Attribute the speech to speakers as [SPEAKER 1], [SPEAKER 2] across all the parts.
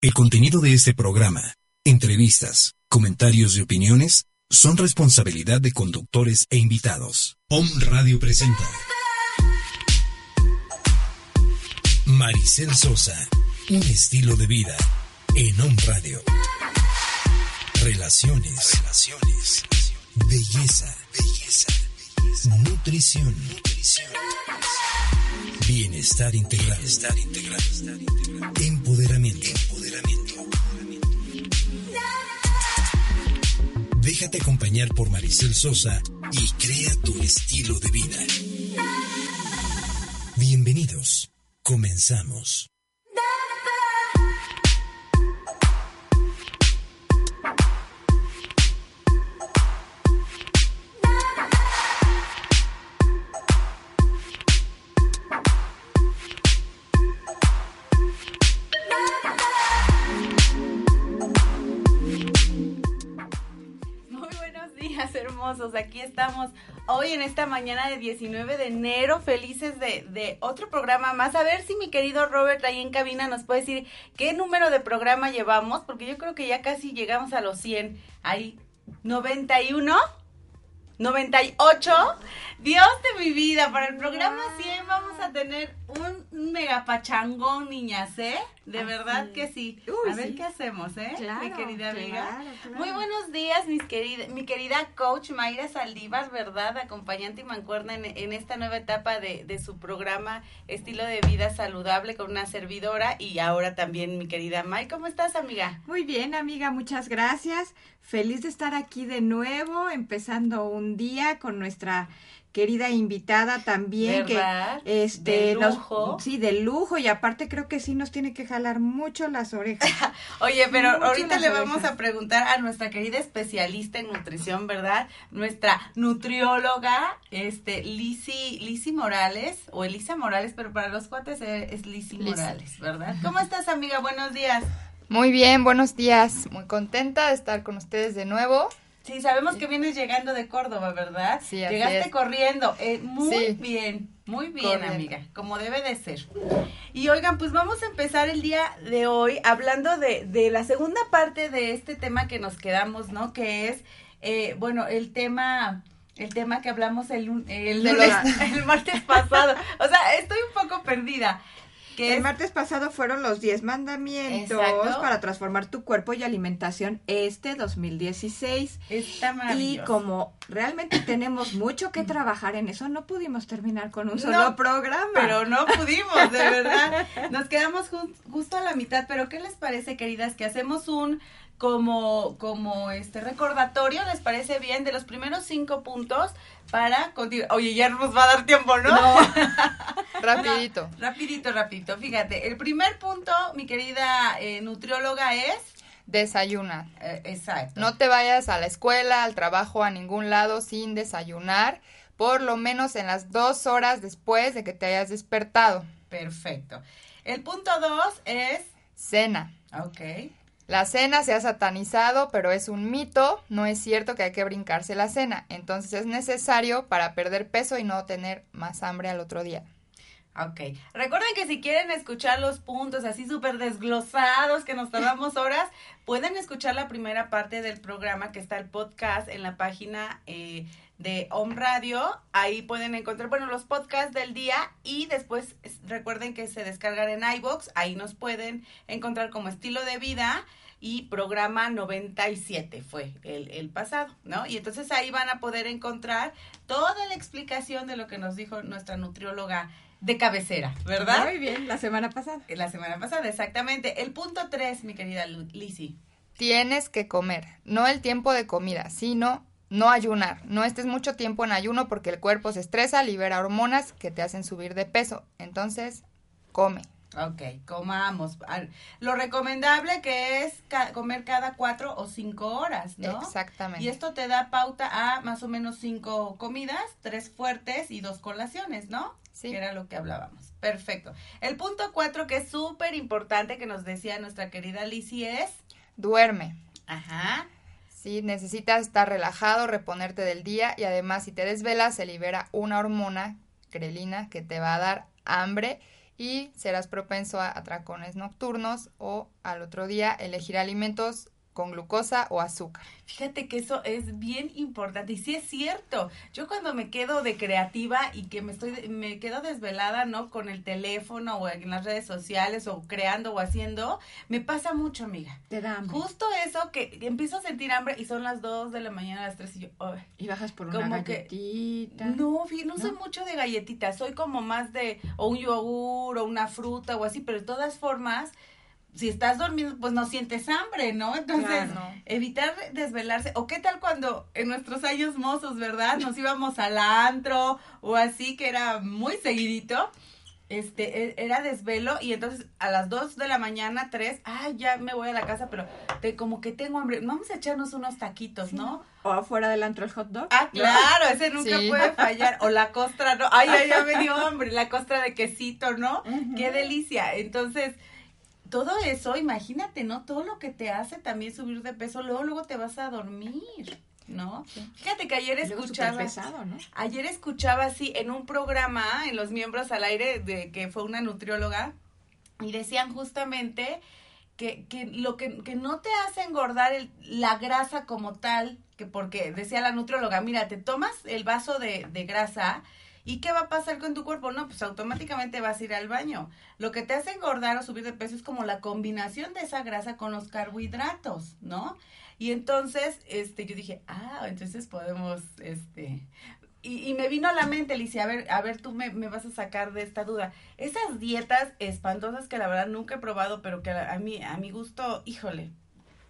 [SPEAKER 1] El contenido de este programa, entrevistas, comentarios y opiniones son responsabilidad de conductores e invitados. Om Radio presenta Maricel Sosa, un estilo de vida en Om Radio. Relaciones, relaciones, belleza, belleza, nutrición, nutrición, bienestar integral, bienestar integral, empoderamiento. Déjate acompañar por Maricel Sosa y crea tu estilo de vida. Bienvenidos. Comenzamos.
[SPEAKER 2] Hermosos. Aquí estamos hoy en esta mañana de 19 de enero, felices de, de otro programa más. A ver si mi querido Robert ahí en cabina nos puede decir qué número de programa llevamos, porque yo creo que ya casi llegamos a los 100. Ahí, 91. 98. Dios de mi vida, para el programa 100 vamos a tener un mega pachangón, niñas, ¿eh? De verdad que sí.
[SPEAKER 3] Uy,
[SPEAKER 2] a ver
[SPEAKER 3] sí.
[SPEAKER 2] qué hacemos, ¿eh?
[SPEAKER 3] Claro,
[SPEAKER 2] mi querida amiga.
[SPEAKER 3] claro, claro.
[SPEAKER 2] Muy buenos días, mis querida, mi querida coach Mayra Saldívar, ¿verdad? Acompañante y mancuerna en, en esta nueva etapa de, de su programa Estilo de Vida Saludable con una servidora y ahora también mi querida May. ¿Cómo estás, amiga?
[SPEAKER 3] Muy bien, amiga, muchas gracias. Feliz de estar aquí de nuevo, empezando un día con nuestra querida invitada también
[SPEAKER 2] ¿Verdad?
[SPEAKER 3] que este
[SPEAKER 2] De
[SPEAKER 3] nos-
[SPEAKER 2] lujo.
[SPEAKER 3] sí, de lujo y aparte creo que sí nos tiene que jalar mucho las orejas.
[SPEAKER 2] Oye, pero
[SPEAKER 3] Mucho
[SPEAKER 2] ahorita le vamos
[SPEAKER 3] orejas.
[SPEAKER 2] a preguntar a nuestra querida especialista en nutrición, ¿verdad? Nuestra nutrióloga, este, Lisi, Lisi Morales, o Elisa Morales, pero para los cuates es, es Lisi. Morales, ¿verdad? ¿Cómo estás, amiga? Buenos días.
[SPEAKER 4] Muy bien, buenos días. Muy contenta de estar con ustedes de nuevo.
[SPEAKER 2] Sí, sabemos que vienes llegando de Córdoba, ¿verdad?
[SPEAKER 4] Sí, así
[SPEAKER 2] Llegaste
[SPEAKER 4] es.
[SPEAKER 2] corriendo. Eh, muy
[SPEAKER 4] Sí.
[SPEAKER 2] bien, muy bien,
[SPEAKER 4] Corriendo.
[SPEAKER 2] amiga, como debe de ser. Y oigan, pues vamos a empezar el día de hoy hablando de, de la segunda parte de este tema que nos quedamos, ¿no? Que es, eh, bueno, el tema... El tema que hablamos el, el, lunes- el martes pasado. O sea, estoy un poco perdida. Que
[SPEAKER 3] El
[SPEAKER 2] es-
[SPEAKER 3] martes pasado fueron los 10 mandamientos
[SPEAKER 2] Exacto.
[SPEAKER 3] para transformar tu cuerpo y alimentación este 2016.
[SPEAKER 2] está
[SPEAKER 3] Y
[SPEAKER 2] maravilloso.
[SPEAKER 3] como realmente tenemos mucho que trabajar en eso, no pudimos terminar con un
[SPEAKER 2] No,
[SPEAKER 3] solo programa.
[SPEAKER 2] Pero no pudimos, de verdad. Nos quedamos ju- justo a la mitad, pero ¿qué les parece, queridas? Que hacemos un como, como este recordatorio, ¿les parece bien? De los primeros cinco puntos para continuar. Oye, ya nos va a dar tiempo, ¿no?
[SPEAKER 4] Rapidito.
[SPEAKER 2] rapidito, rapidito. Fíjate, el primer punto, mi querida eh, nutrióloga, es...
[SPEAKER 4] Desayuna.
[SPEAKER 2] eh, exacto.
[SPEAKER 4] No te vayas a la escuela, al trabajo, a ningún lado sin desayunar, por lo menos en las dos horas después de que te hayas despertado.
[SPEAKER 2] Perfecto. El punto dos es...
[SPEAKER 4] Cena.
[SPEAKER 2] Ok.
[SPEAKER 4] La cena se ha satanizado, pero es un mito. No es cierto que hay que brincarse la cena. Entonces es necesario para perder peso y no tener más hambre al otro día.
[SPEAKER 2] Ok. Recuerden que si quieren escuchar los puntos así súper desglosados que nos tardamos horas, pueden escuchar la primera parte del programa que está el podcast en la página eh, de Home Radio. Ahí pueden encontrar, bueno, los podcasts del día y después es- recuerden que se descargan en iBox. Ahí nos pueden encontrar como estilo de vida y programa 97 fue el, el pasado, ¿no? Y entonces ahí van a poder encontrar toda la explicación de lo que nos dijo nuestra nutrióloga de cabecera, ¿verdad?
[SPEAKER 3] Muy bien, la semana pasada.
[SPEAKER 2] La semana pasada, exactamente. El punto 3, mi querida Lizzy.
[SPEAKER 4] Tienes que comer, no el tiempo de comida, sino no ayunar. No estés mucho tiempo en ayuno porque el cuerpo se estresa, libera hormonas que te hacen subir de peso. Entonces, come.
[SPEAKER 2] Ok, comamos. Lo recomendable que es comer cada cuatro o cinco horas, ¿no?
[SPEAKER 4] Exactamente.
[SPEAKER 2] Y esto te da pauta a más o menos cinco comidas, tres fuertes y dos colaciones, ¿no?
[SPEAKER 4] Sí.
[SPEAKER 2] Que era lo que hablábamos. Perfecto. El punto cuatro, que es súper importante, que nos decía nuestra querida Lizzie, es...
[SPEAKER 4] Duerme.
[SPEAKER 2] Ajá.
[SPEAKER 4] Sí, necesitas estar relajado, reponerte del día y además si te desvelas se libera una hormona, grelina, que te va a dar hambre y serás propenso a atracones nocturnos o al otro día elegir alimentos con glucosa o azúcar.
[SPEAKER 2] Fíjate que eso es bien importante y sí es cierto. Yo cuando me quedo de creativa y que me estoy me quedo desvelada, ¿no? Con el teléfono o en las redes sociales o creando o haciendo, me pasa mucho, amiga.
[SPEAKER 3] Te da hambre.
[SPEAKER 2] Justo eso que empiezo a sentir hambre y son las 2 de la mañana, las 3 y yo,
[SPEAKER 3] y bajas por una galletita.
[SPEAKER 2] no, no, soy mucho de galletitas, soy como más de o un yogur o una fruta o así, pero de todas formas si estás dormido, pues no sientes hambre, ¿no? Entonces, evitar desvelarse. O qué tal cuando en nuestros años mozos, ¿verdad? Nos íbamos al antro o así, que era muy seguidito. Este, e, era desvelo y entonces a las 2 de la mañana, 3, ay, ya me voy a la casa, pero te, como que tengo hambre, vamos a echarnos unos taquitos, ¿no?
[SPEAKER 3] O afuera del antro el hot dog.
[SPEAKER 2] Ah, claro, ese nunca puede fallar. O la costra, ¿no? Ay, ay, ya me dio hambre, la costra de quesito, ¿no? Qué delicia. Entonces, todo eso, imagínate, ¿no? Todo lo que te hace también subir de peso, luego, luego te vas a dormir. ¿no? Fíjate que ayer escuchaba
[SPEAKER 3] pesado, ¿no?
[SPEAKER 2] ayer escuchaba así en un programa en los miembros al aire de que fue una nutrióloga y decían justamente que, que lo que, que, no te hace engordar el, la grasa como tal, que porque decía la nutrióloga, mira, te tomas el vaso de, de grasa ¿Y qué va a pasar con tu cuerpo? No, pues automáticamente vas a ir al baño. Lo que te hace engordar o subir de peso es como la combinación de esa grasa con los carbohidratos, ¿no? Y entonces, este, yo dije, ah, entonces podemos, este, y, me vino a la mente, Alicia, a ver, a ver, tú me, me, vas a sacar de esta duda. Esas dietas espantosas que la verdad nunca he probado, pero que a, mí, a mi gusto, híjole,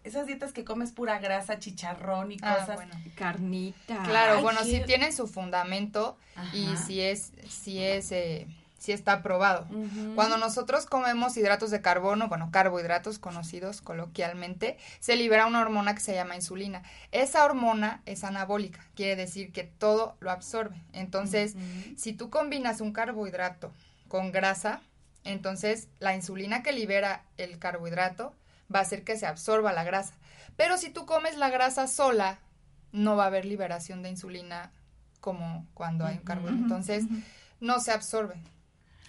[SPEAKER 2] esas dietas que comes pura grasa, chicharrón y ah, cosas.
[SPEAKER 3] Bueno. Carnita.
[SPEAKER 4] Claro, bueno, si tienen su fundamento y si es, si es, eh, si está probado. Cuando nosotros comemos hidratos de carbono, bueno, carbohidratos conocidos coloquialmente, se libera una hormona que se llama insulina. Esa hormona es anabólica, quiere decir que todo lo absorbe. Entonces, si tú combinas un carbohidrato con grasa, entonces la insulina que libera el carbohidrato va a hacer que se absorba la grasa. Pero si tú comes la grasa sola, no va a haber liberación de insulina como cuando hay un carbohidrato. Entonces, no se absorbe.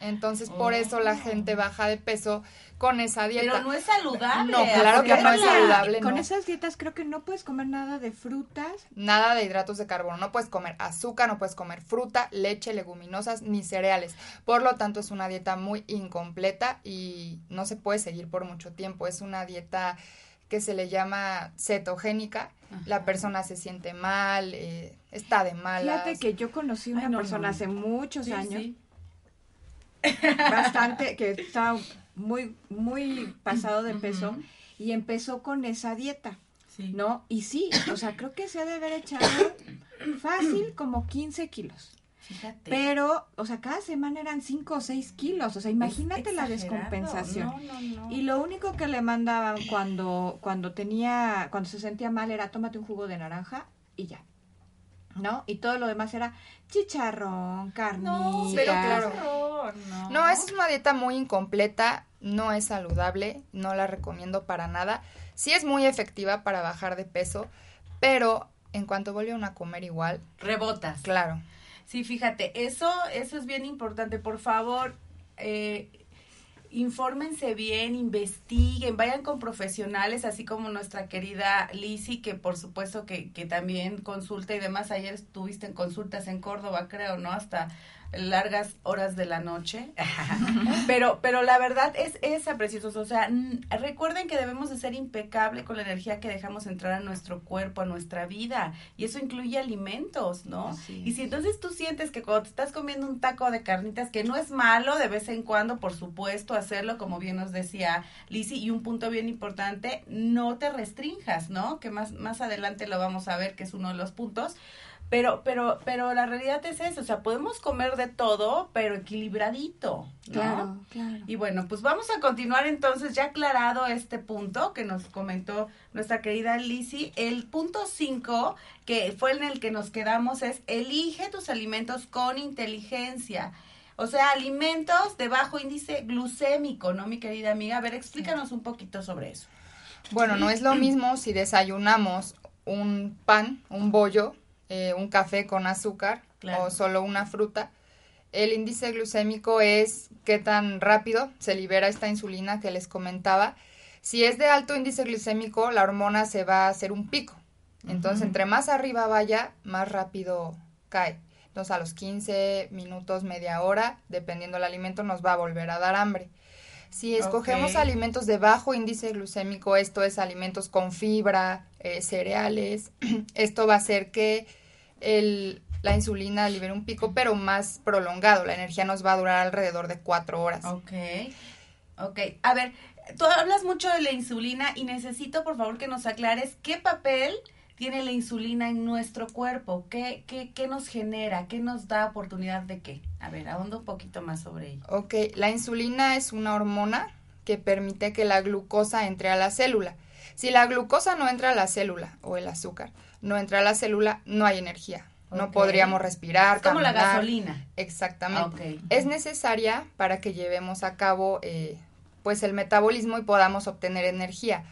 [SPEAKER 4] Entonces, por eso la gente baja de peso con esa dieta.
[SPEAKER 2] Pero no es saludable.
[SPEAKER 4] No, claro que no es saludable.
[SPEAKER 3] Con esas dietas creo que no puedes comer nada de frutas.
[SPEAKER 4] Nada de hidratos de carbono. No puedes comer azúcar, no puedes comer fruta, leche, leguminosas ni cereales. Por lo tanto, es una dieta muy incompleta y no se puede seguir por mucho tiempo. Es una dieta que se le llama cetogénica. La persona se siente mal, eh, está de malas.
[SPEAKER 3] Fíjate que yo conocí una persona hace muchos años bastante, que está muy, muy pasado de peso y empezó con esa dieta. ¿No? Y sí, o sea, creo que se ha de haber echado fácil como 15 kilos. Fíjate. Pero, o sea, cada semana eran 5 o 6 kilos. O sea, imagínate la descompensación. y lo único que le mandaban cuando, cuando tenía, cuando se sentía mal era tómate un jugo de naranja y ya. ¿no? Y todo lo demás era chicharrón, carnita. No,
[SPEAKER 4] pero claro. No. no, esa es una dieta muy incompleta, no es saludable, no la recomiendo para nada. Sí es muy efectiva para bajar de peso, pero en cuanto vuelven a comer igual,
[SPEAKER 2] rebotas.
[SPEAKER 4] Claro.
[SPEAKER 2] Sí, fíjate, eso eso es bien importante. Por favor, eh, infórmense bien, investiguen, vayan con profesionales, así como nuestra querida Lisi, que por supuesto que, que también consulta y demás. Ayer estuviste en consultas en Córdoba, creo, ¿no? Hasta largas horas de la noche. pero, pero la verdad es esa, preciosos. O sea, recuerden que debemos de ser impecable con la energía que dejamos entrar a nuestro cuerpo, a nuestra vida. Y eso incluye alimentos, ¿no? Y si entonces tú sientes que cuando te estás comiendo un taco de carnitas, que no es malo de vez en cuando, por supuesto, hacerlo, como bien nos decía Lisi, y un punto bien importante, no te restrinjas, ¿no? Que más, más adelante lo vamos a ver, que es uno de los puntos Pero, pero, pero la realidad es eso, o sea, podemos comer de todo, pero equilibradito.
[SPEAKER 3] Claro, claro.
[SPEAKER 2] Y bueno, pues vamos a continuar entonces, ya aclarado este punto que nos comentó nuestra querida Lizzie. El punto 5, que fue en el que nos quedamos, es elige tus alimentos con inteligencia. O sea, alimentos de bajo índice glucémico, ¿no, mi querida amiga? A ver, explícanos un poquito sobre eso.
[SPEAKER 4] Bueno, no es lo mismo si desayunamos un pan, un bollo, eh, un café con azúcar o solo una fruta. El índice glucémico es qué tan rápido se libera esta insulina que les comentaba. Si es de alto índice glucémico, la hormona se va a hacer un pico. Entonces, entre más arriba vaya, más rápido cae. Entonces a los 15 minutos, media hora, dependiendo del alimento, nos va a volver a dar hambre. Si escogemos alimentos de bajo índice glucémico, esto es alimentos con fibra, eh, cereales, esto va a hacer que el, la insulina libere un pico, pero más prolongado. La energía nos va a durar alrededor de cuatro horas.
[SPEAKER 2] Ok. Ok. A ver, tú hablas mucho de la insulina y necesito, por favor, que nos aclares qué papel tiene la insulina en nuestro cuerpo? ¿Qué, qué, qué nos genera? ¿Qué nos da oportunidad de qué? A ver, ahondo un poquito más sobre ello.
[SPEAKER 4] Ok, la insulina es una hormona que permite que la glucosa entre a la célula. Si la glucosa no entra a la célula o el azúcar no entra a la célula, no hay energía. No podríamos respirar.
[SPEAKER 2] Es como la gasolina.
[SPEAKER 4] Exactamente. Es necesaria para que llevemos a cabo eh, pues el metabolismo y podamos obtener energía.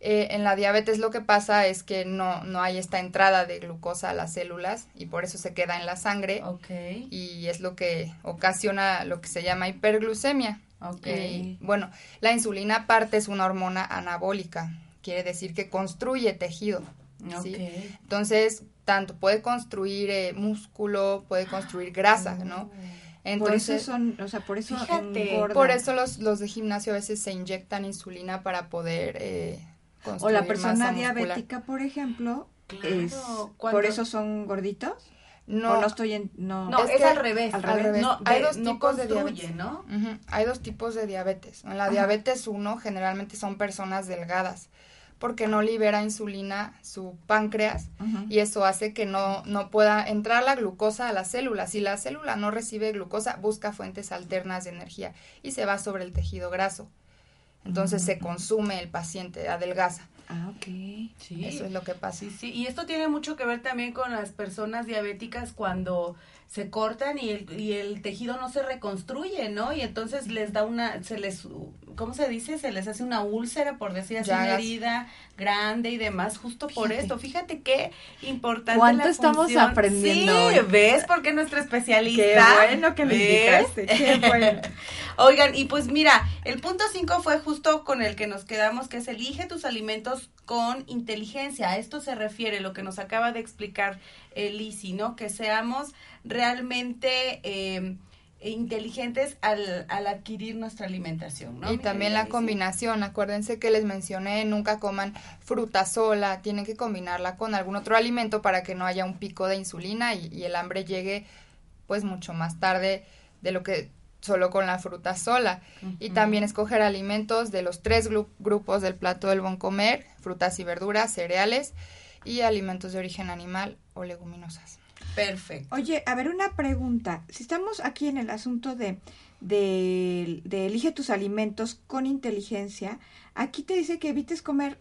[SPEAKER 4] Eh, en la diabetes lo que pasa es que no, no hay esta entrada de glucosa a las células y por eso se queda en la sangre y es lo que ocasiona lo que se llama hiperglucemia.
[SPEAKER 2] Okay.
[SPEAKER 4] bueno, la insulina aparte es una hormona anabólica, quiere decir que construye tejido. Entonces, tanto puede construir eh, músculo, puede construir grasa, ¿no?
[SPEAKER 3] Entonces, por eso son, o sea, por eso
[SPEAKER 4] Por eso los, los de gimnasio a veces se inyectan insulina para poder eh,
[SPEAKER 3] o la persona diabética, por ejemplo, es, por eso son gorditos. No, no estoy en,
[SPEAKER 2] no, es, al revés. Al revés.
[SPEAKER 4] No, hay dos tipos de diabetes, ¿no? Hay dos tipos de diabetes. En la diabetes 1 generalmente son personas delgadas porque no libera insulina su páncreas y eso hace que no, no pueda entrar la glucosa a la célula. Si la célula no recibe glucosa, busca fuentes alternas de energía y se va sobre el tejido graso. Entonces se consume el paciente, adelgaza.
[SPEAKER 3] Ah, ok.
[SPEAKER 4] Sí. Eso es lo que pasa.
[SPEAKER 2] Sí, sí. Y esto tiene mucho que ver también con las personas diabéticas cuando se cortan y el, y el tejido no se reconstruye, ¿no? Y entonces les da una, se les, ¿cómo se dice? Se les hace una úlcera, por decir así, una herida grande y demás, justo por esto. Fíjate qué importante
[SPEAKER 3] ¿Cuánto estamos aprendiendo?
[SPEAKER 2] Sí, ¿ves? Porque nuestra especialista.
[SPEAKER 3] Qué bueno que me indicaste, qué bueno.
[SPEAKER 2] Oigan, y pues mira, el punto 5 fue justo con el que nos quedamos, que es elige tus alimentos con inteligencia. A esto se refiere lo que nos acaba de explicar eh, ¿no? Que seamos realmente eh, inteligentes al, al, adquirir nuestra alimentación, ¿no?
[SPEAKER 4] Y también la combinación, acuérdense que les mencioné, nunca coman fruta sola, tienen que combinarla con algún otro alimento para que no haya un pico de insulina y, y el hambre llegue pues mucho más tarde de lo que solo con la fruta sola. Y también escoger alimentos de los tres grupos del plato del buen comer, frutas y verduras, cereales y alimentos de origen animal o leguminosas.
[SPEAKER 2] Perfecto.
[SPEAKER 3] Oye, a ver, una pregunta. Si estamos aquí en el asunto de, de, elige tus alimentos con inteligencia, aquí te dice que evites comer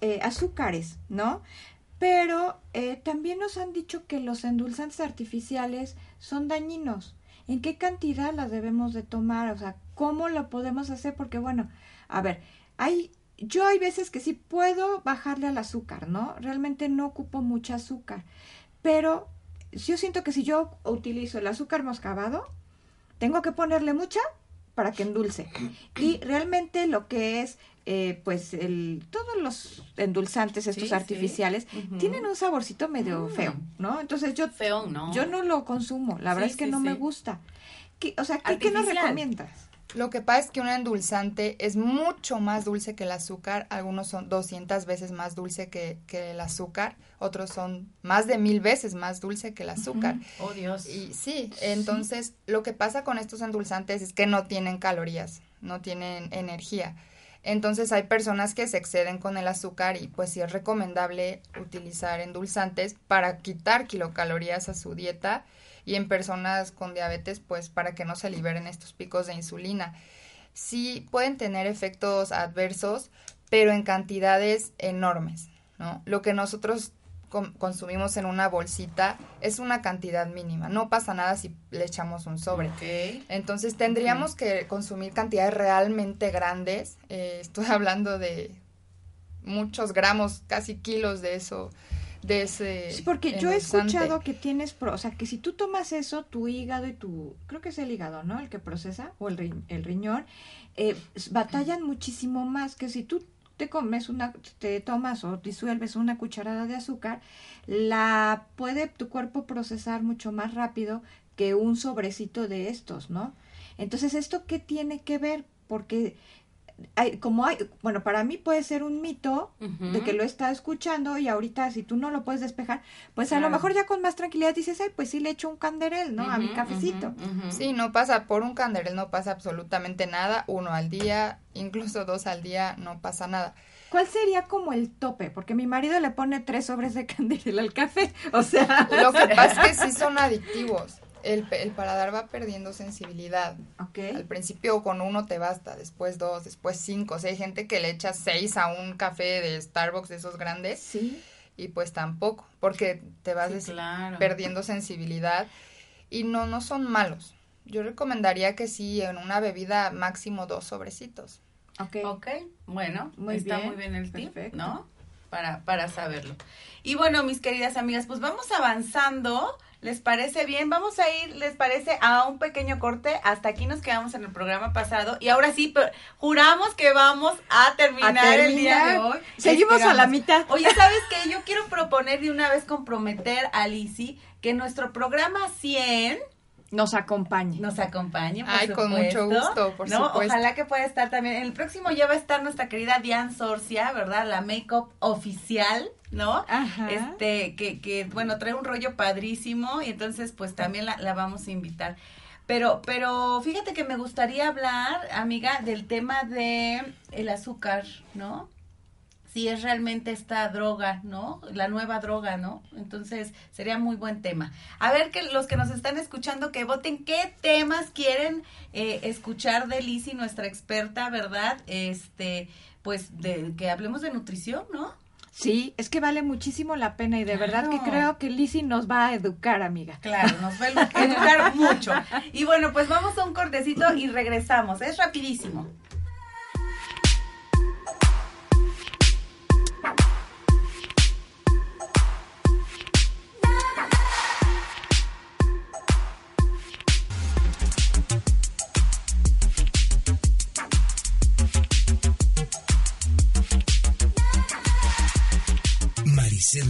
[SPEAKER 3] eh, azúcares, ¿no? Pero eh, también nos han dicho que los endulzantes artificiales son dañinos. ¿En qué cantidad las debemos de tomar? O sea, ¿cómo lo podemos hacer? Porque bueno, a ver, hay yo hay veces que sí puedo bajarle al azúcar, ¿no? Realmente no ocupo mucho azúcar, pero yo siento que si yo utilizo el azúcar moscabado, tengo que ponerle mucha para que endulce. Y realmente lo que es, eh, pues, el, todos los endulzantes, estos artificiales, tienen un saborcito medio mm. feo, ¿no? Entonces yo,
[SPEAKER 2] feo, no.
[SPEAKER 3] yo no lo consumo, la verdad es que no me gusta. ¿Qué, o sea, ¿qué, ¿qué nos recomiendas?
[SPEAKER 4] Lo que pasa es que un endulzante es mucho más dulce que el azúcar. Algunos son 200 veces más dulce que, el azúcar. Otros son más de mil veces más dulce que el azúcar.
[SPEAKER 2] Oh, Dios.
[SPEAKER 4] Y sí, entonces lo que pasa con estos endulzantes es que no tienen calorías, no tienen energía. Entonces hay personas que se exceden con el azúcar y pues sí es recomendable utilizar endulzantes para quitar kilocalorías a su dieta y en personas con diabetes pues para que no se liberen estos picos de insulina. Sí pueden tener efectos adversos, pero en cantidades enormes, ¿no? Lo que nosotros consumimos en una bolsita es una cantidad mínima. No pasa nada si le echamos un sobre. Entonces tendríamos que consumir cantidades realmente grandes. Eh, estoy hablando de muchos gramos, casi kilos de eso. De ese
[SPEAKER 3] sí, porque yo he escuchado que tienes, o sea, que si tú tomas eso, tu hígado y tu, creo que es el hígado, ¿no? El que procesa, o el, el riñón, eh, batallan muchísimo más que si tú te comes una, te tomas o disuelves una cucharada de azúcar, la puede tu cuerpo procesar mucho más rápido que un sobrecito de estos, ¿no? Entonces, ¿esto qué tiene que ver? Porque hay, como hay, bueno, para mí puede ser un mito de que lo está escuchando y ahorita si tú no lo puedes despejar, pues a lo mejor ya con más tranquilidad dices, ay, pues sí le echo un canderel, ¿no? a mi cafecito.
[SPEAKER 4] Sí, no pasa, por un canderel no pasa absolutamente nada, uno al día, incluso dos al día, no pasa nada.
[SPEAKER 3] ¿Cuál sería como el tope? Porque mi marido le pone tres sobres de canderel al café, o sea...
[SPEAKER 4] Lo que pasa es que sí son adictivos el, el, paladar va perdiendo sensibilidad. Al principio con uno te basta, después dos, después cinco. O sea, hay gente que le echa seis a un café de Starbucks de esos grandes.
[SPEAKER 3] Sí.
[SPEAKER 4] Y pues tampoco, porque te vas perdiendo sensibilidad. Y no, no son malos. Yo recomendaría que sí, en una bebida máximo dos sobrecitos.
[SPEAKER 2] Ok. Ok, bueno, muy está muy bien el tip, ¿no? Para, para saberlo. Y bueno, mis queridas amigas, pues vamos avanzando ¿Les parece bien? Vamos a ir, ¿les parece? A un pequeño corte. Hasta aquí nos quedamos en el programa pasado. Y ahora sí, juramos que vamos a terminar, el día de hoy.
[SPEAKER 3] Seguimos a la mitad.
[SPEAKER 2] Oye, ¿sabes qué? Yo quiero proponer de una vez comprometer a Lizzy que nuestro programa 100
[SPEAKER 3] nos acompañe.
[SPEAKER 2] Nos acompañe, por
[SPEAKER 4] Ay, con mucho gusto, por ¿no?
[SPEAKER 2] Ojalá que pueda estar también. El próximo ya va a estar nuestra querida Diane Sorcia, ¿verdad? La make-up oficial, ¿no?
[SPEAKER 3] Ajá.
[SPEAKER 2] Este, que, que, bueno, trae un rollo padrísimo y entonces pues también la, la vamos a invitar. Pero, pero fíjate que me gustaría hablar, amiga, del tema de el azúcar, ¿no? Si es realmente esta droga, ¿no? La nueva droga, ¿no? Entonces sería muy buen tema. A ver que los que nos están escuchando que voten qué temas quieren eh, escuchar de Lizzy, nuestra experta, ¿verdad? Este, pues de que hablemos de nutrición, ¿no?
[SPEAKER 3] Sí, es que vale muchísimo la pena y de verdad que creo que Lizzy nos va a educar, amiga.
[SPEAKER 2] Claro, nos va a educar mucho. Y bueno, pues vamos a un cortecito y regresamos. Es rapidísimo.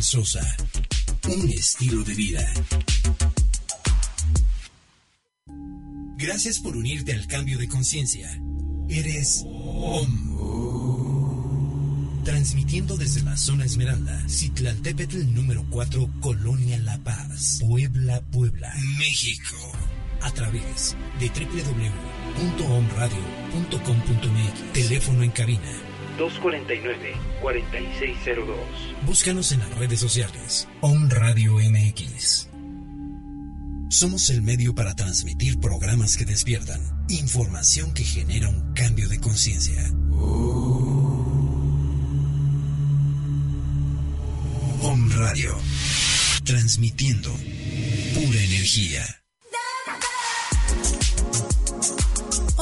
[SPEAKER 1] Sosa. Un estilo de vida. Gracias por unirte al cambio de conciencia. Eres OM. Transmitiendo desde la zona Esmeralda, Citlaltépetl número 4, Colonia La Paz, Puebla, Puebla, México. A través de www.omradio.com.mx. Teléfono en cabina
[SPEAKER 5] 249-4602.
[SPEAKER 1] Búscanos en las redes sociales. On Radio MX. Somos el medio para transmitir programas que despiertan, información que genera un cambio de conciencia. Om Radio. Transmitiendo pura energía.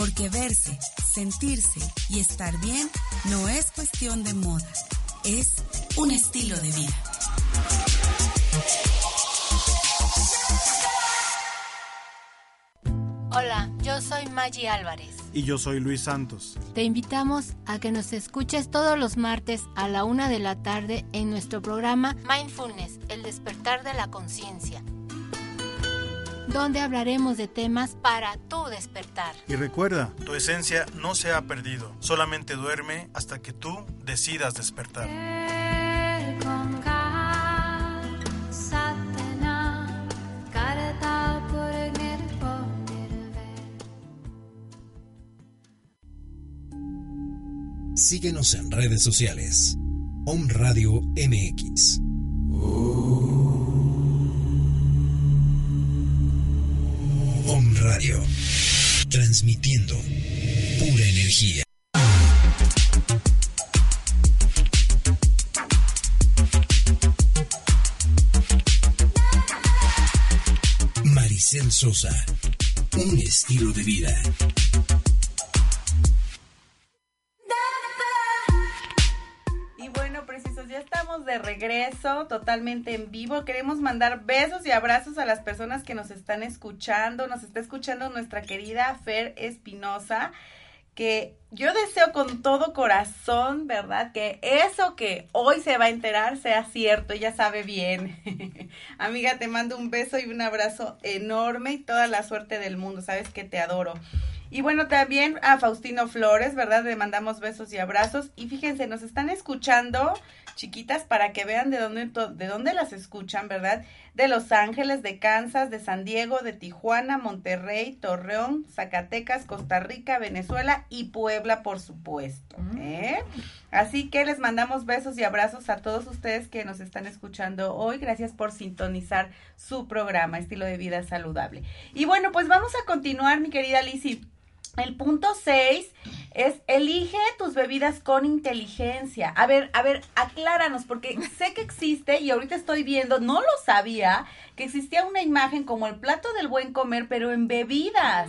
[SPEAKER 6] porque verse, sentirse y estar bien no es cuestión de moda, es un estilo de vida.
[SPEAKER 7] Hola, yo soy Maggie Álvarez
[SPEAKER 5] Y yo soy Luis Santos.
[SPEAKER 8] Te invitamos a que nos escuches todos los martes a la una de la tarde en nuestro programa Mindfulness, el despertar de la conciencia donde hablaremos de temas para tu despertar.
[SPEAKER 5] Y recuerda, tu esencia no se ha perdido, solamente duerme hasta que tú decidas despertar.
[SPEAKER 1] Síguenos en redes sociales. Om Radio MX. Transmitiendo pura energía. Maricel Sosa. Un estilo de vida.
[SPEAKER 2] Regreso totalmente en vivo. Queremos mandar besos y abrazos a las personas que nos están escuchando. Nos está escuchando nuestra querida Fer Espinosa, que yo deseo con todo corazón, ¿verdad? Que eso que hoy se va a enterar sea cierto. Ella sabe bien. Amiga, te mando un beso y un abrazo enorme y toda la suerte del mundo. Sabes que te adoro. Y bueno, también a Faustino Flores, ¿verdad? Le mandamos besos y abrazos. Y fíjense, nos están escuchando, chiquitas, para que vean de dónde, de dónde las escuchan, ¿verdad? De Los Ángeles, de Kansas, de San Diego, de Tijuana, Monterrey, Torreón, Zacatecas, Costa Rica, Venezuela y Puebla, por supuesto. Mm. ¿eh? Así que les mandamos besos y abrazos a todos ustedes que nos están escuchando hoy. Gracias por sintonizar su programa, Estilo de Vida Saludable. Y bueno, pues vamos a continuar, mi querida Lizzie. El punto 6 es elige tus bebidas con inteligencia. A ver, a ver, acláranos, porque sé que existe y ahorita estoy viendo, no lo sabía, que existía una imagen como el plato del buen comer, pero en bebidas.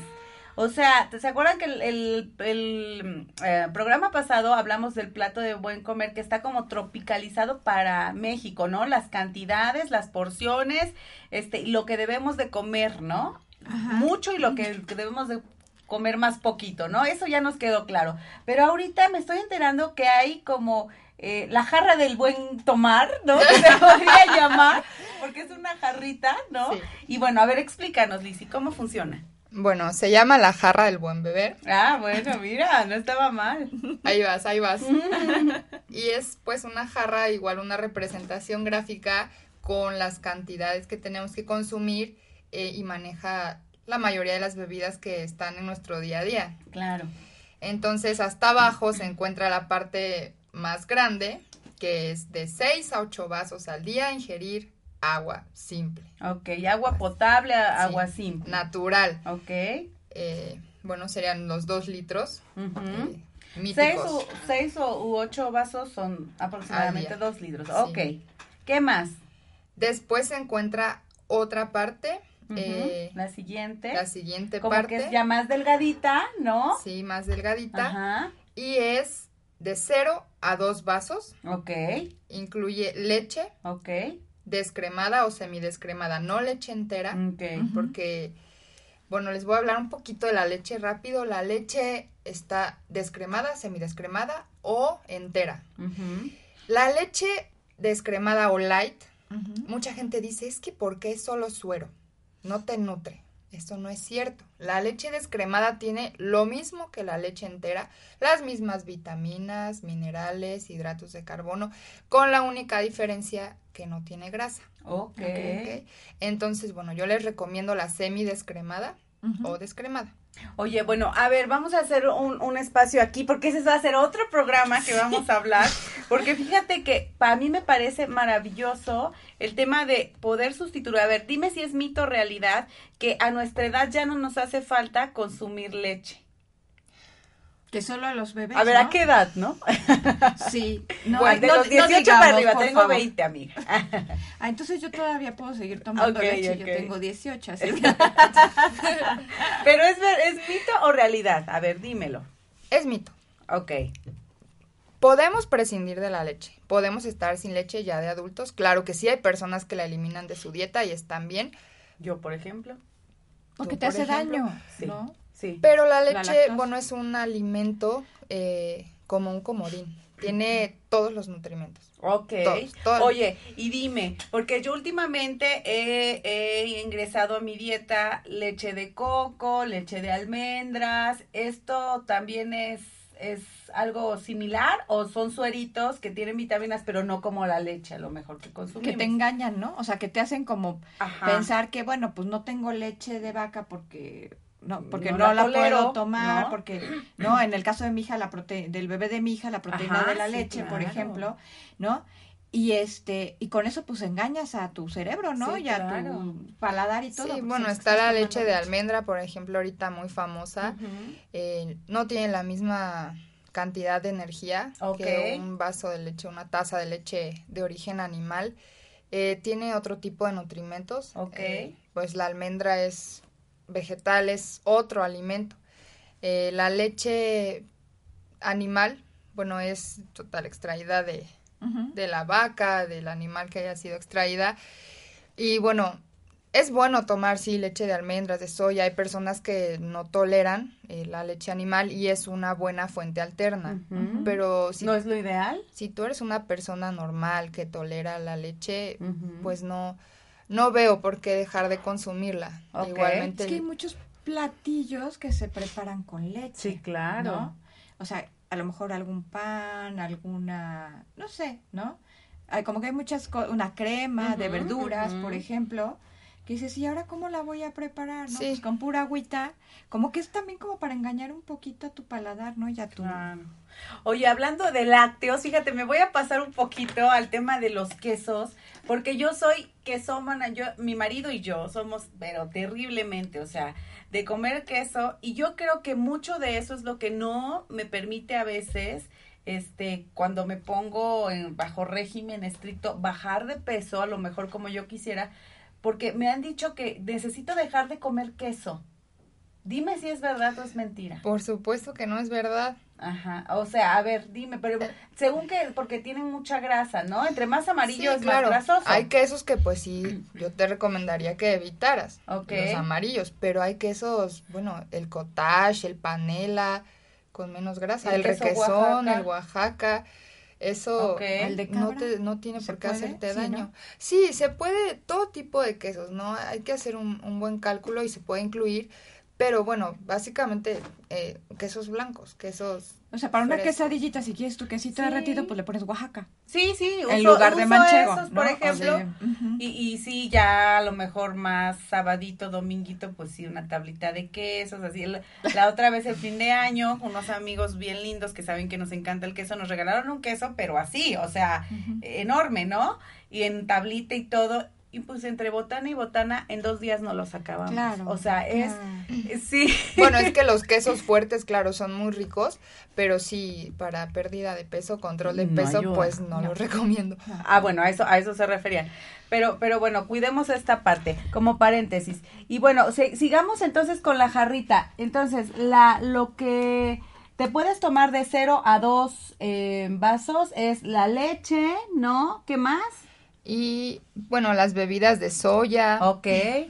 [SPEAKER 2] O sea, ¿se acuerdan que el, eh, programa pasado hablamos del plato de buen comer que está como tropicalizado para México, ¿no? Las cantidades, las porciones, este, lo que debemos de comer, ¿no? Mucho y lo que debemos de comer más poquito, ¿no? Eso ya nos quedó claro. Pero ahorita me estoy enterando que hay como eh, la jarra del buen tomar, ¿no? se podría llamar, porque es una jarrita, ¿no? Y bueno, a ver, explícanos, Lizzy, ¿cómo funciona?
[SPEAKER 4] Bueno, se llama la jarra del buen beber.
[SPEAKER 2] Ah, bueno, mira, no estaba mal.
[SPEAKER 4] Ahí vas, ahí vas. y es pues una jarra igual una representación gráfica con las cantidades que tenemos que consumir eh, y maneja la mayoría de las bebidas que están en nuestro día a día.
[SPEAKER 2] Claro.
[SPEAKER 4] Entonces, hasta abajo se encuentra la parte más grande, que es de 6 a 8 vasos al día ingerir agua simple.
[SPEAKER 2] Ok, agua potable, agua simple.
[SPEAKER 4] Natural.
[SPEAKER 2] Ok.
[SPEAKER 4] Eh, bueno, serían los 2 litros. Uh
[SPEAKER 2] seis, u, ocho vasos son aproximadamente 2 litros. Ok. ¿Qué más?
[SPEAKER 4] Después se encuentra otra parte
[SPEAKER 2] eh, la siguiente.
[SPEAKER 4] La siguiente
[SPEAKER 2] Como
[SPEAKER 4] parte.
[SPEAKER 2] que es ya más delgadita, ¿no?
[SPEAKER 4] Sí, más delgadita. Ajá. Y es de 0 a 2 vasos.
[SPEAKER 2] Ok.
[SPEAKER 4] Incluye leche.
[SPEAKER 2] Ok.
[SPEAKER 4] Descremada o semidescremada, no leche entera.
[SPEAKER 2] Ok.
[SPEAKER 4] Porque, bueno, les voy a hablar un poquito de la leche rápido. La leche está descremada, semidescremada o entera. La leche descremada o light, mucha gente dice, es que ¿por qué solo suero? No te nutre. Eso no es cierto. La leche descremada tiene lo mismo que la leche entera, las mismas vitaminas, minerales, hidratos de carbono, con la única diferencia que no tiene grasa.
[SPEAKER 2] Ok.
[SPEAKER 4] Entonces, bueno, yo les recomiendo la semi descremada o descremada.
[SPEAKER 2] Oye, bueno, a ver, vamos a hacer un, un, espacio aquí porque ese va a ser otro programa que vamos a hablar, porque fíjate que para mí me parece maravilloso el tema de poder sustituir, a ver, dime si es mito o realidad que a nuestra edad ya no nos hace falta consumir leche.
[SPEAKER 3] Que solo a los bebés.
[SPEAKER 2] A ver, ¿a qué edad, no?
[SPEAKER 3] Sí.
[SPEAKER 2] No, de los 18 para arriba, tengo 20, amiga.
[SPEAKER 3] Ah, entonces yo todavía puedo seguir tomando leche, yo tengo 18, así
[SPEAKER 2] Pero ¿es, ¿es mito o realidad? A ver, dímelo.
[SPEAKER 4] Es mito.
[SPEAKER 2] Ok.
[SPEAKER 4] Podemos prescindir de la leche, podemos estar sin leche ya de adultos. Claro que sí, hay personas que la eliminan de su dieta y están bien.
[SPEAKER 2] Yo, por ejemplo.
[SPEAKER 3] Porque te hace daño, ¿no?
[SPEAKER 4] Sí. Pero la leche, bueno, es un alimento eh, como un comodín. Tiene todos los nutrimentos.
[SPEAKER 2] Ok. Oye, y dime, porque yo últimamente he, ingresado a mi dieta leche de coco, leche de almendras. ¿Esto también es, es algo similar o son sueritos que tienen vitaminas, pero no como la leche a lo mejor que consumimos?
[SPEAKER 3] Que te engañan, ¿no? O sea, que te hacen como pensar que, bueno, pues no tengo leche de vaca porque no, porque no, la, puedo tomar, porque, no, en el caso de mi hija, la prote del bebé de mi hija, la proteína de la leche, por ejemplo, ¿no? Y este, y con eso pues engañas a tu cerebro, ¿no? y a tu paladar y todo. Sí,
[SPEAKER 4] pues, bueno, está la leche de almendra, por ejemplo, ahorita muy famosa. Eh, no tiene la misma cantidad de energía que un vaso de leche, una taza de leche de origen animal. Eh, tiene otro tipo de nutrimentos.
[SPEAKER 2] Ok.
[SPEAKER 4] Eh, pues la almendra es vegetal es otro alimento. Eh, la leche animal, bueno, es total extraída de, de la vaca, del animal que haya sido extraída. Y bueno, es bueno tomar, sí, leche de almendras, de soya. Hay personas que no toleran eh, la leche animal y es una buena fuente alterna. Pero si...
[SPEAKER 2] ¿No es lo ideal?
[SPEAKER 4] Si tú eres una persona normal que tolera la leche, pues no no veo por qué dejar de consumirla. Igualmente.
[SPEAKER 3] Es que hay muchos platillos que se preparan con leche.
[SPEAKER 2] Sí, claro.
[SPEAKER 3] O sea, a lo mejor algún pan, alguna, no sé, ¿no? Hay como que hay muchas cosas, una crema de verduras, por ejemplo, que dices, ¿y ahora cómo la voy a preparar? ¿no? Pues con pura agüita, como que es también como para engañar un poquito a tu paladar, ¿no? Y a tu...
[SPEAKER 2] Oye, hablando de lácteos, fíjate, me voy a pasar un poquito al tema de los quesos, porque yo soy quesómana, yo, mi marido y yo somos, pero terriblemente, o sea, de comer queso, y yo creo que mucho de eso es lo que no me permite a veces, este, cuando me pongo en bajo régimen estricto, bajar de peso, a lo mejor como yo quisiera, porque me han dicho que necesito dejar de comer queso. Dime si es verdad o es mentira.
[SPEAKER 4] Por supuesto que no es verdad.
[SPEAKER 2] Ajá, o sea, a ver, dime, pero según que, porque tienen mucha grasa, ¿no? Entre más amarillo es más grasoso.
[SPEAKER 4] Hay quesos que pues sí, yo te recomendaría que evitaras los amarillos, pero hay quesos, bueno, el cottage, el panela, con menos grasa, el, requesón, el Oaxaca, eso no, te, no tiene por qué hacerte daño. Sí, se puede, todo tipo de quesos, ¿no? Hay que hacer un, un buen cálculo y se puede incluir pero bueno, básicamente eh, quesos blancos, quesos...
[SPEAKER 3] O sea, para una quesadillita, si quieres tu quesito derretido, pues le pones Oaxaca.
[SPEAKER 2] Sí, sí. en lugar de manchego, por ejemplo. y, y sí, ya a lo mejor más sabadito, dominguito, pues sí, una tablita de quesos, así. La, otra vez el fin de año, unos amigos bien lindos que saben que nos encanta el queso, nos regalaron un queso, pero así, o sea, enorme, ¿no? Y en tablita y todo y pues entre botana y botana en dos días no los acabamos. Claro. O sea, es, sí.
[SPEAKER 4] Bueno, es que los quesos fuertes, claro, son muy ricos, pero sí, para pérdida de peso, control de peso, pues no, los recomiendo.
[SPEAKER 2] Ah, bueno, a eso, a eso se referían. Pero, pero bueno, cuidemos esta parte, como paréntesis. Y bueno, sigamos entonces con la jarrita. Entonces, la, lo que te puedes tomar de cero a dos eh, vasos es la leche, ¿no? ¿Qué más?
[SPEAKER 4] Y bueno, las bebidas de soya.
[SPEAKER 2] Ok.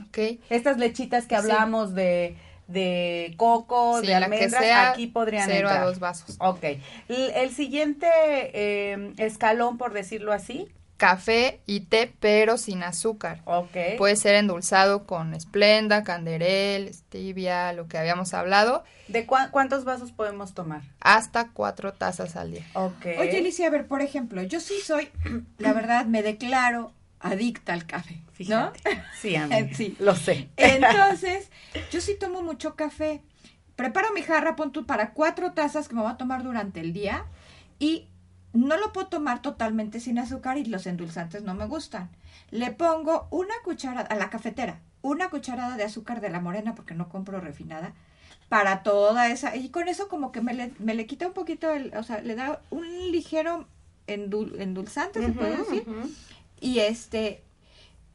[SPEAKER 2] okay. Estas lechitas que hablamos de, de coco, de almendras, aquí podrían
[SPEAKER 4] cero a dos vasos.
[SPEAKER 2] Ok. El, siguiente eh, escalón, por decirlo así,
[SPEAKER 4] café y té, pero sin azúcar.
[SPEAKER 2] Ok.
[SPEAKER 4] Puede ser endulzado con esplenda, canderel, stevia, lo que habíamos hablado.
[SPEAKER 2] ¿De cuántos vasos podemos tomar?
[SPEAKER 4] Hasta cuatro tazas al día.
[SPEAKER 2] Ok.
[SPEAKER 3] Oye, Alicia, a ver, por ejemplo, yo sí soy, la verdad, me declaro adicta al café, ¿no?
[SPEAKER 2] Sí, a mí. sí, lo sé.
[SPEAKER 3] Entonces, yo sí tomo mucho café. Preparo mi jarra, pon para cuatro tazas que me voy a tomar durante el día y no lo puedo tomar totalmente sin azúcar y los endulzantes no me gustan. Le pongo una cucharada a la cafetera, una cucharada de azúcar de la morena porque no compro refinada para toda esa y con eso como que me le, me le quita un poquito el, o sea, le da un ligero endulzante, se puede decir. Y este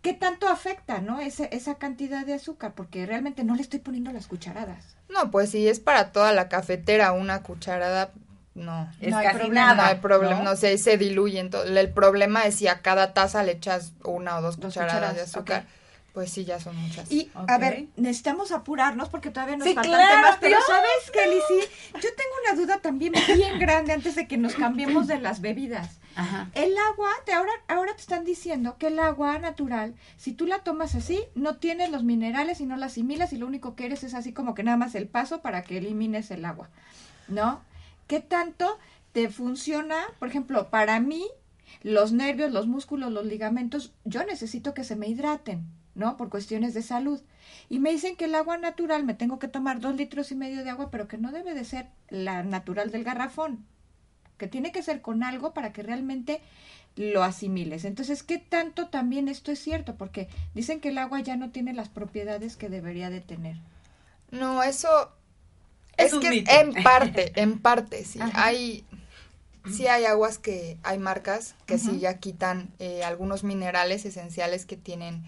[SPEAKER 3] ¿qué tanto afecta, no? Ese, esa cantidad de azúcar, porque realmente no le estoy poniendo las cucharadas.
[SPEAKER 4] No, pues si es para toda la cafetera una cucharada, no,
[SPEAKER 2] es no casi nada.
[SPEAKER 4] No hay problema, no, sé, se diluye. el problema es si a cada taza le echas una o dos, cucharadas, de azúcar. Pues sí, ya son muchas.
[SPEAKER 3] Y a ver, necesitamos apurarnos porque todavía nos faltan temas. Pero ¿sabes qué, Lizzy? Yo tengo una duda también bien grande antes de que nos cambiemos de las bebidas. Ajá. El agua, te, ahora, ahora te están diciendo que el agua natural, si tú la tomas así, no tienes los minerales y no la asimilas y lo único que eres es así como que nada más el paso para que elimines el agua. ¿No? ¿Qué tanto te funciona? Por ejemplo, para mí, los nervios, los músculos, los ligamentos, yo necesito que se me hidraten. ¿no? Por cuestiones de salud. Y me dicen que el agua natural me tengo que tomar dos litros y medio de agua, pero que no debe de ser la natural del garrafón, que tiene que ser con algo para que realmente lo asimiles. Entonces, ¿qué tanto también esto es cierto? Porque dicen que el agua ya no tiene las propiedades que debería de tener.
[SPEAKER 4] No, eso es, que en parte, en parte, sí. Hay sí hay aguas que hay marcas que sí ya quitan eh, algunos minerales esenciales que tienen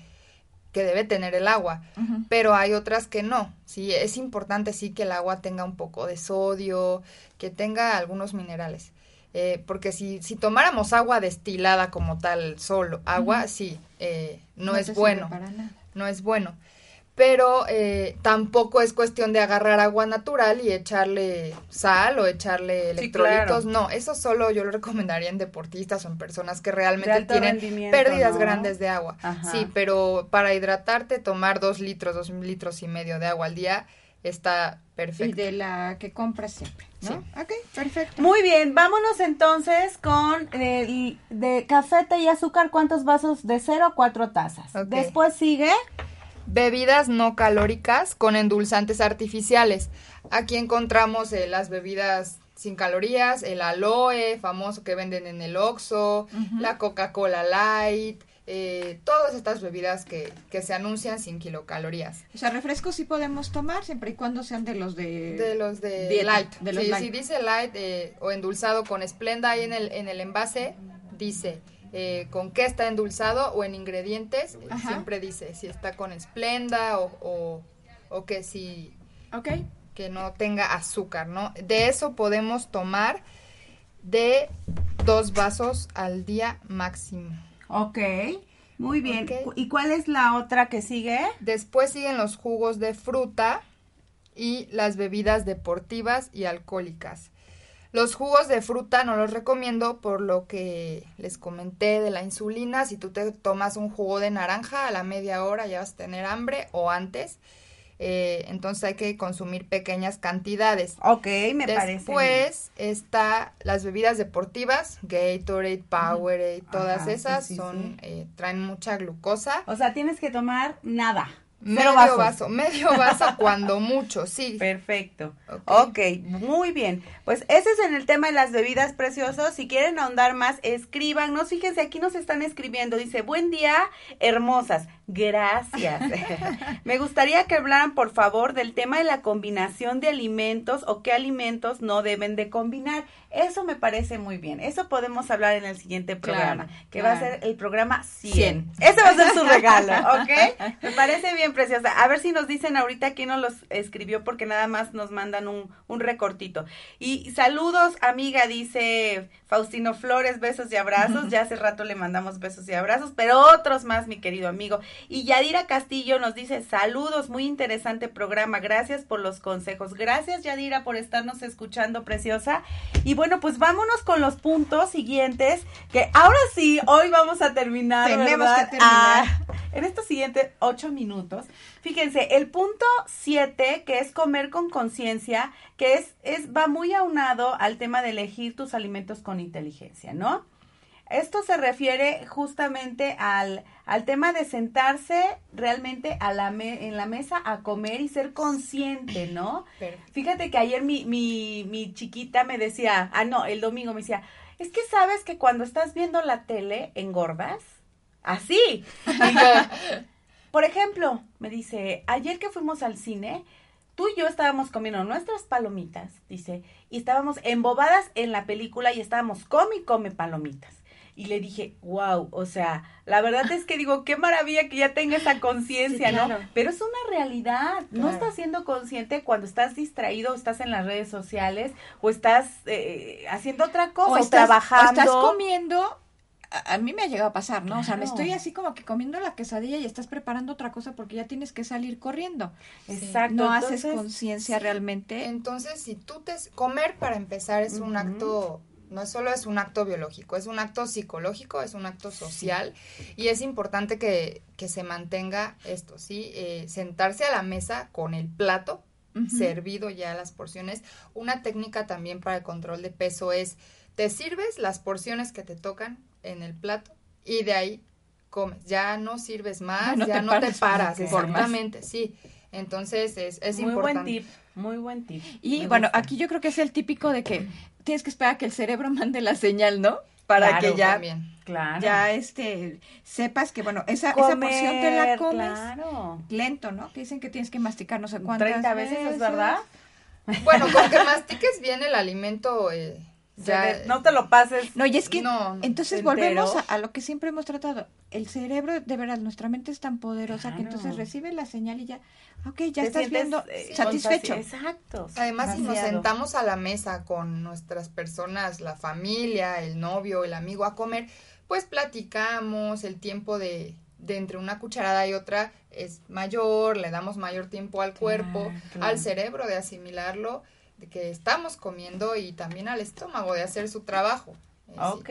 [SPEAKER 4] que debe tener el agua, pero hay otras que no. Sí, es importante sí que el agua tenga un poco de sodio, que tenga algunos minerales. Eh, porque si, si tomáramos agua destilada como tal, solo agua, sí, eh, no, es bueno. No es bueno pero eh, tampoco es cuestión de agarrar agua natural y echarle sal o echarle electrolitos. No, eso solo yo lo recomendaría en deportistas o en personas que realmente tienen pérdidas grandes de agua. Sí, pero para hidratarte, tomar dos litros, dos litros y medio de agua al día está perfecto.
[SPEAKER 3] Y de la que compras siempre, ¿no? Sí. Ok, perfecto.
[SPEAKER 2] Muy bien, vámonos entonces con el de café, y azúcar, ¿cuántos vasos? De cero a cuatro tazas. Después sigue...
[SPEAKER 4] Bebidas no calóricas con endulzantes artificiales. Aquí encontramos eh, las bebidas sin calorías, el aloe famoso que venden en el Oxxo, la Coca-Cola Light, eh, todas estas bebidas que, que, se anuncian sin kilocalorías.
[SPEAKER 3] O sea, refrescos sí podemos tomar siempre y cuando sean de los de...
[SPEAKER 4] De los de light. De los Si dice light eh, o endulzado con Splenda ahí en el, en el envase, dice eh, con qué está endulzado o en ingredientes, siempre dice si está con esplenda o, o, que si que no tenga azúcar, ¿no? De eso podemos tomar de dos vasos al día máximo.
[SPEAKER 2] Ok, muy bien. ¿Y cuál es la otra que sigue?
[SPEAKER 4] Después siguen los jugos de fruta y las bebidas deportivas y alcohólicas. Los jugos de fruta no los recomiendo por lo que les comenté de la insulina. Si tú te tomas un jugo de naranja a la media hora ya vas a tener hambre o antes. Eh, entonces hay que consumir pequeñas cantidades.
[SPEAKER 2] Ok, me parece.
[SPEAKER 4] Después está las bebidas deportivas, Gatorade, Powerade, todas esas son eh, traen mucha glucosa.
[SPEAKER 2] O sea, tienes que tomar nada.
[SPEAKER 4] Medio vaso. medio vaso cuando mucho, sí.
[SPEAKER 2] Perfecto. Okay. ok, muy bien. Pues ese es en el tema de las bebidas preciosas. Si quieren ahondar más, escríbanos. Fíjense, aquí nos están escribiendo. Dice, buen día, hermosas. Gracias. Me gustaría que hablaran, por favor, del tema de la combinación de alimentos o qué alimentos no deben de combinar. Eso me parece muy bien. Eso podemos hablar en el siguiente programa, que va a ser el programa 100. Ese va a ser su regalo, ¿ok? Me parece bien preciosa. A ver si nos dicen ahorita quién nos los escribió, porque nada más nos mandan un, un recortito. Y saludos, amiga, dice Faustino Flores, besos y abrazos. Ya hace rato le mandamos besos y abrazos, pero otros más, mi querido amigo. Y Yadira Castillo nos dice, saludos, muy interesante programa, gracias por los consejos. Gracias Yadira por estarnos escuchando, preciosa. Y bueno, pues vámonos con los puntos siguientes, que ahora sí, hoy vamos a terminar.
[SPEAKER 3] Tenemos que terminar.
[SPEAKER 2] Ah, en estos siguientes ocho minutos. Fíjense, el punto siete, que es comer con conciencia, que es, es, va muy aunado al tema de elegir tus alimentos con inteligencia, ¿no? Esto se refiere justamente al, al tema de sentarse realmente a la en la mesa a comer y ser consciente, ¿no? Fíjate que ayer mi, mi, mi chiquita me decía, ah, no, el domingo me decía, es que sabes que cuando estás viendo la tele engordas. Así. por ejemplo, me dice, ayer que fuimos al cine, tú y yo estábamos comiendo nuestras palomitas, dice, y estábamos embobadas en la película y estábamos come y come palomitas y le dije, wow, o sea, la verdad es que digo, qué maravilla que ya tenga esa conciencia, ¿no? Pero es una realidad, no estás siendo consciente cuando estás distraído, o estás en las redes sociales, o estás eh, haciendo otra cosa, o, trabajando.
[SPEAKER 3] O estás comiendo a mí me ha llegado a pasar, ¿no? O sea, me estoy así como que comiendo la quesadilla y estás preparando otra cosa porque ya tienes que salir corriendo. Exacto. No haces conciencia realmente.
[SPEAKER 4] Entonces, si tú te... Comer, para empezar, es un acto no solo es un acto biológico, es un acto psicológico, es un acto social y es importante que, se mantenga esto, ¿sí? Eh, sentarse a la mesa con el plato servido ya las porciones. Una técnica también para el control de peso es, te sirves las porciones que te tocan en el plato y de ahí comes. Ya no sirves más, ya no te paras, exactamente, sí. Entonces es, es
[SPEAKER 2] muy
[SPEAKER 4] importante.
[SPEAKER 2] Buen tip, muy buen tip.
[SPEAKER 3] Y bueno, aquí yo creo que es el típico de que tienes que esperar a que el cerebro mande la señal, ¿no? Para que ya, claro. ya este, sepas que, bueno, esa, esa porción te la comes lento, ¿no? Que dicen que tienes que masticar no sé cuántas 30 veces,
[SPEAKER 2] veces, ¿verdad?
[SPEAKER 4] Bueno, con que mastiques bien el alimento, eh,
[SPEAKER 2] no te lo pases.
[SPEAKER 3] No, y es que entonces volvemos a, lo que siempre hemos tratado. El cerebro, de verdad, nuestra mente es tan poderosa que entonces recibe la señal y ya, ok, ya estás viendo eh, satisfecho.
[SPEAKER 2] Exacto.
[SPEAKER 4] Además, si nos sentamos a la mesa con nuestras personas, la familia, el novio, el amigo a comer, pues platicamos, el tiempo de, de entre una cucharada y otra es mayor, le damos mayor tiempo al cuerpo, al cerebro de asimilarlo de que estamos comiendo y también al estómago de hacer su trabajo.
[SPEAKER 2] Eh, ok,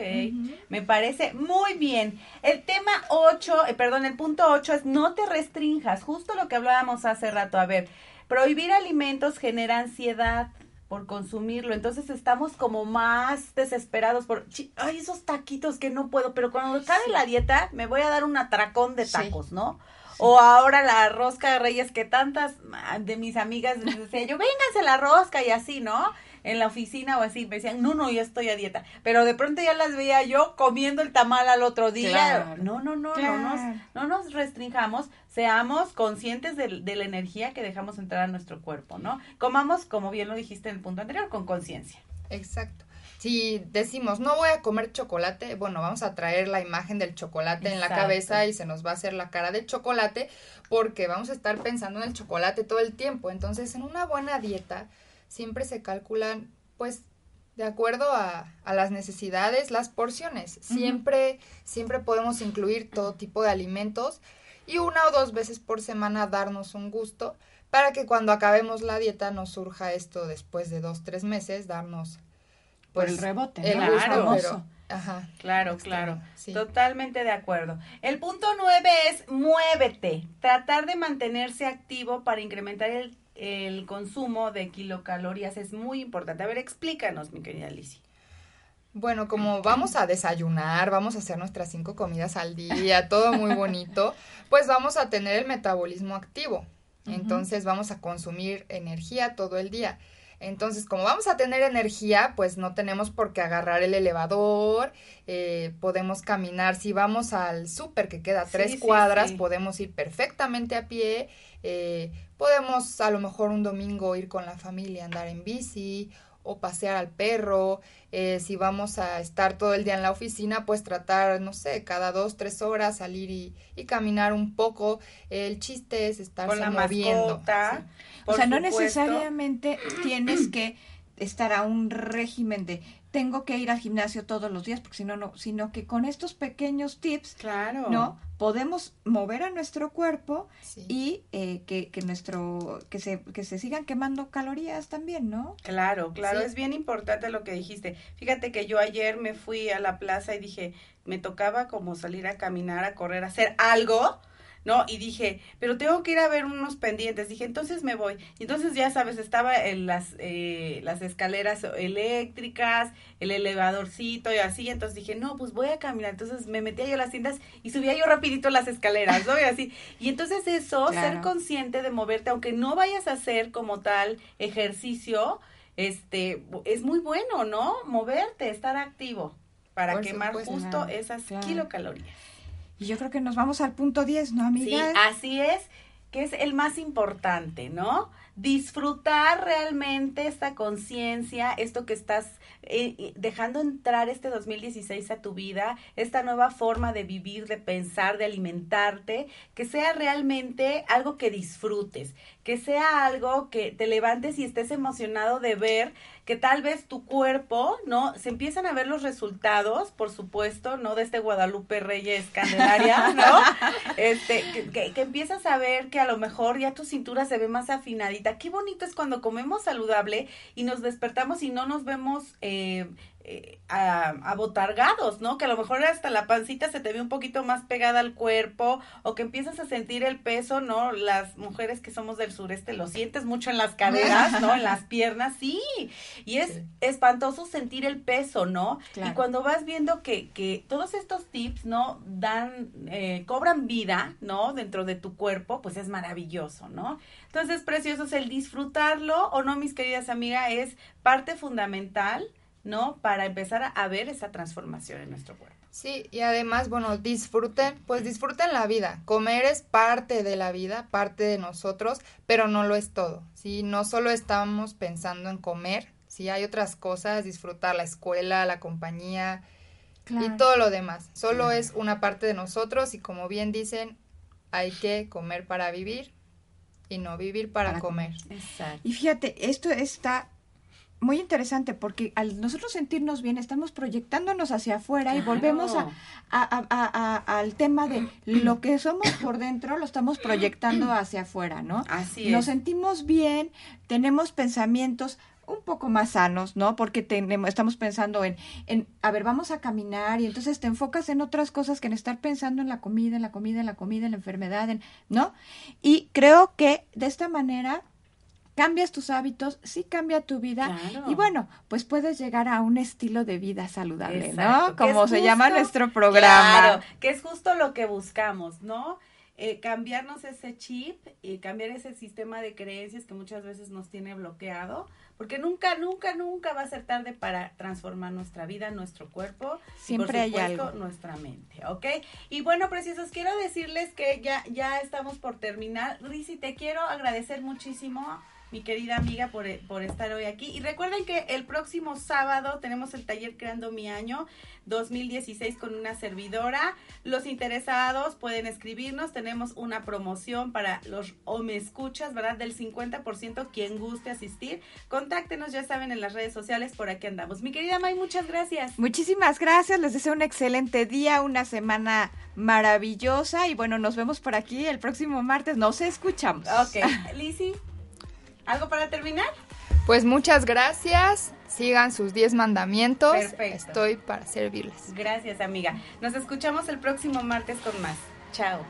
[SPEAKER 2] me parece muy bien. El tema 8, eh, perdón, el punto 8 es no te restrinjas, justo lo que hablábamos hace rato. A ver, prohibir alimentos genera ansiedad por consumirlo, entonces estamos como más desesperados por, ay, esos taquitos que no puedo, pero cuando cae la dieta me voy a dar un atracón de tacos, ¿no? O ahora la rosca de reyes que tantas de mis amigas les decía yo, vénganse la rosca y así, ¿no? En la oficina o así, me decían, no, no, yo estoy a dieta. Pero de pronto ya las veía yo comiendo el tamal al otro día. no, no, no, no, nos, no nos restringamos, seamos conscientes de, de la energía que dejamos entrar a nuestro cuerpo, ¿no? Comamos, como bien lo dijiste en el punto anterior, con conciencia.
[SPEAKER 4] Exacto si decimos no voy a comer chocolate, bueno, vamos a traer la imagen del chocolate en la cabeza y se nos va a hacer la cara de chocolate porque vamos a estar pensando en el chocolate todo el tiempo. Entonces, en una buena dieta siempre se calculan, pues, de acuerdo a, a las necesidades, las porciones. Siempre, siempre podemos incluir todo tipo de alimentos y una o dos veces por semana darnos un gusto para que cuando acabemos la dieta nos surja esto después de dos, tres meses, darnos
[SPEAKER 3] pues, el rebote.
[SPEAKER 2] El claro, ajá, claro, claro. Totalmente de acuerdo. El punto nueve es muévete. Tratar de mantenerse activo para incrementar el, el consumo de kilocalorías es muy importante. A ver, explícanos, mi querida Lizzie.
[SPEAKER 4] Bueno, como vamos a desayunar, vamos a hacer nuestras cinco comidas al día, todo muy bonito, pues vamos a tener el metabolismo activo. Entonces vamos a consumir energía todo el día. Entonces, como vamos a tener energía, pues no tenemos por qué agarrar el elevador, eh, podemos caminar. Si vamos al súper que queda tres cuadras, podemos ir perfectamente a pie. Eh, podemos a lo mejor un domingo ir con la familia, andar en bici o pasear al perro. Eh, si vamos a estar todo el día en la oficina, pues tratar, no sé, cada dos, tres horas salir y, y caminar un poco. El chiste es estar moviendo.
[SPEAKER 3] O sea, no necesariamente tienes que estar a un régimen de tengo que ir al gimnasio todos los días porque si no no sino que con estos pequeños tips claro. no podemos mover a nuestro cuerpo y eh, que, que nuestro que se que se sigan quemando calorías también no
[SPEAKER 2] claro claro es bien importante lo que dijiste. Fíjate que yo ayer me fui a la plaza y dije me tocaba como salir a caminar a correr a hacer algo ¿no? Y dije, pero tengo que ir a ver unos pendientes. Dije, entonces me voy. Y entonces ya sabes, estaba en las, eh, las escaleras eléctricas, el elevadorcito y así. Entonces dije, no, pues voy a caminar. Entonces me metía yo a las tiendas y subía yo rapidito las escaleras, ¿no? Y así. Y entonces eso, ser consciente de moverte, aunque no vayas a hacer como tal ejercicio, este, es muy bueno, ¿no? Moverte, estar activo para quemar justo esas kilocalorías.
[SPEAKER 3] Y yo creo que nos vamos al punto 10, ¿no, amiga?
[SPEAKER 2] Sí, así es, que es el más importante, ¿no? disfrutar realmente esta conciencia, esto que estás eh, dejando entrar este 2016 a tu vida, esta nueva forma de vivir, de pensar, de alimentarte, que sea realmente algo que disfrutes, que sea algo que te levantes y estés emocionado de ver que tal vez tu cuerpo, ¿no? Se empiezan a ver los resultados, por supuesto, ¿no? De este Guadalupe Reyes Candelaria, ¿no? Este, que, que, empiezas a ver que a lo mejor ya tu cintura se ve más afinadita. Qué bonito es cuando comemos saludable y nos despertamos y no nos vemos eh, eh, abotargados, ¿no? Que a lo mejor hasta la pancita se te ve un poquito más pegada al cuerpo o que empiezas a sentir el peso, ¿no? Las mujeres que somos del sureste lo sientes mucho en las caderas, ¿no? En las piernas, sí. Y es espantoso sentir el peso, ¿no? Y cuando vas viendo que, que todos estos tips, ¿no? Dan, eh, cobran vida, ¿no? Dentro de tu cuerpo, pues es maravilloso, ¿no? Entonces, preciosos, el disfrutarlo o no, mis queridas amigas, es parte fundamental ¿no? Para empezar a ver esa transformación en nuestro cuerpo.
[SPEAKER 4] Sí, y además, bueno, disfruten, pues disfruten la vida. Comer es parte de la vida, parte de nosotros, pero no lo es todo, ¿sí? No solo estamos pensando en comer, sí, hay otras cosas, disfrutar la escuela, la compañía y todo lo demás. Solo es una parte de nosotros y como bien dicen, hay que comer para vivir y no vivir para, comer.
[SPEAKER 3] Exacto. Y fíjate, esto está muy interesante porque al nosotros sentirnos bien estamos proyectándonos hacia afuera y volvemos a, al tema de lo que somos por dentro lo estamos proyectando hacia afuera, ¿no?
[SPEAKER 2] Así
[SPEAKER 3] Nos sentimos bien, tenemos pensamientos un poco más sanos, ¿no? Porque tenemos, estamos pensando en, en, a ver, vamos a caminar y entonces te enfocas en otras cosas que en estar pensando en la comida, en la comida, en la comida, en la enfermedad, en, ¿no? Y creo que de esta manera cambias tus hábitos, sí cambia tu vida y bueno, pues puedes llegar a un estilo de vida saludable, ¿no? Como se llama nuestro programa. Claro,
[SPEAKER 2] que es justo lo que buscamos, ¿no? Eh, cambiarnos ese chip y cambiar ese sistema de creencias que muchas veces nos tiene bloqueado, porque nunca, nunca, nunca va a ser tarde para transformar nuestra vida, nuestro cuerpo,
[SPEAKER 3] siempre
[SPEAKER 2] y por supuesto, nuestra mente, ¿ok? Y bueno, preciosos, quiero decirles que ya, ya estamos por terminar. Risi, te quiero agradecer muchísimo mi querida amiga, por, por, estar hoy aquí. Y recuerden que el próximo sábado tenemos el taller Creando mi Año 2016 con una servidora. Los interesados pueden escribirnos. Tenemos una promoción para los o me escuchas, ¿verdad? Del 50%. Quien guste asistir, contáctenos, ya saben, en las redes sociales. Por aquí andamos. Mi querida May, muchas gracias.
[SPEAKER 3] Muchísimas gracias. Les deseo un excelente día, una semana maravillosa. Y bueno, nos vemos por aquí el próximo martes. Nos escuchamos.
[SPEAKER 2] Ok. Lizzie. ¿Algo para terminar?
[SPEAKER 4] Pues muchas gracias. Sigan sus 10 mandamientos. Perfecto. Estoy para servirles.
[SPEAKER 2] Gracias, amiga. Nos escuchamos el próximo martes con más. Chao.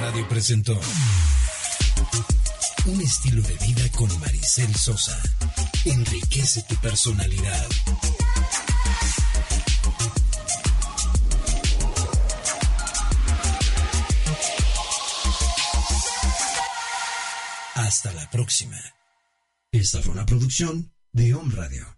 [SPEAKER 1] Radio presentó Un estilo de vida con Maricel Sosa. Enriquece tu personalidad. Hasta la próxima. Esta fue una producción de Home Radio.